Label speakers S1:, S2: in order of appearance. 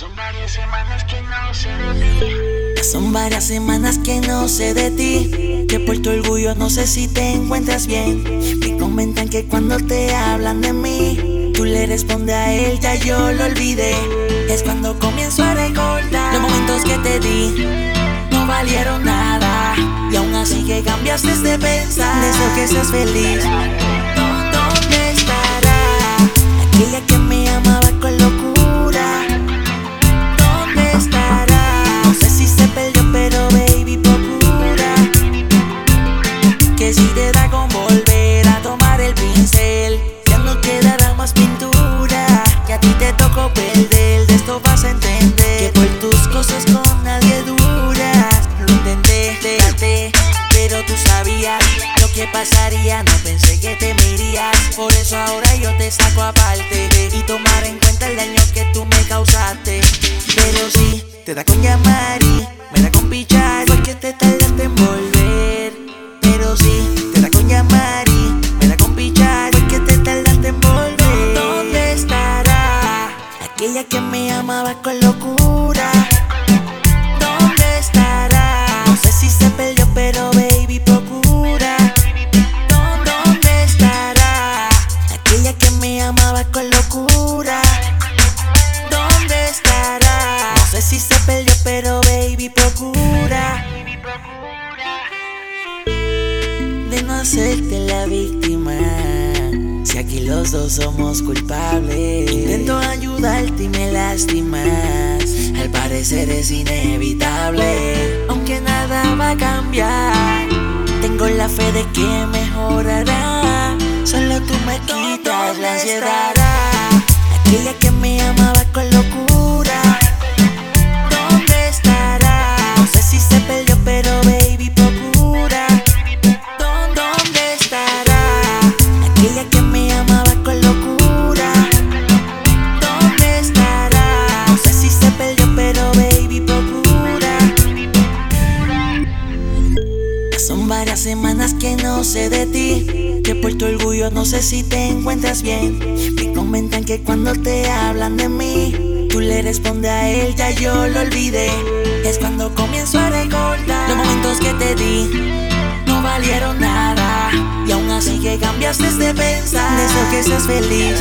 S1: Son varias semanas que no sé de ti.
S2: Son varias semanas que no sé de ti. Que por tu orgullo no sé si te encuentras bien. Me comentan que cuando te hablan de mí, tú le respondes a él, ya yo lo olvidé. Es cuando comienzo a recordar los momentos que te di. No valieron nada. Y aún así que cambiaste de pensar. Deseo que seas feliz. Que pasaría. No pensé que te me irías. Por eso ahora yo te saco aparte y tomar en cuenta el daño que tú me causaste. Pero sí, te da con llamar y me da con pichar. Porque te tardaste en volver. Pero sí, te da con llamar y me da con pichar. Porque te tardaste en volver. ¿Dónde estará aquella que me amaba con locura? Si se perdió, pero baby, procura de no hacerte la víctima. Si aquí los dos somos culpables, intento ayudarte y me lastimas. Al parecer es inevitable, aunque nada va a cambiar. Tengo la fe de que mejorará. Solo tú me quitas la ansiedad. Aquella semanas que no sé de ti. Que por tu orgullo no sé si te encuentras bien. Me comentan que cuando te hablan de mí, tú le respondes a él, ya yo lo olvidé. Es cuando comienzo a recordar los momentos que te di. No valieron nada. Y aún así que cambiaste de pensar. Deseo que seas feliz.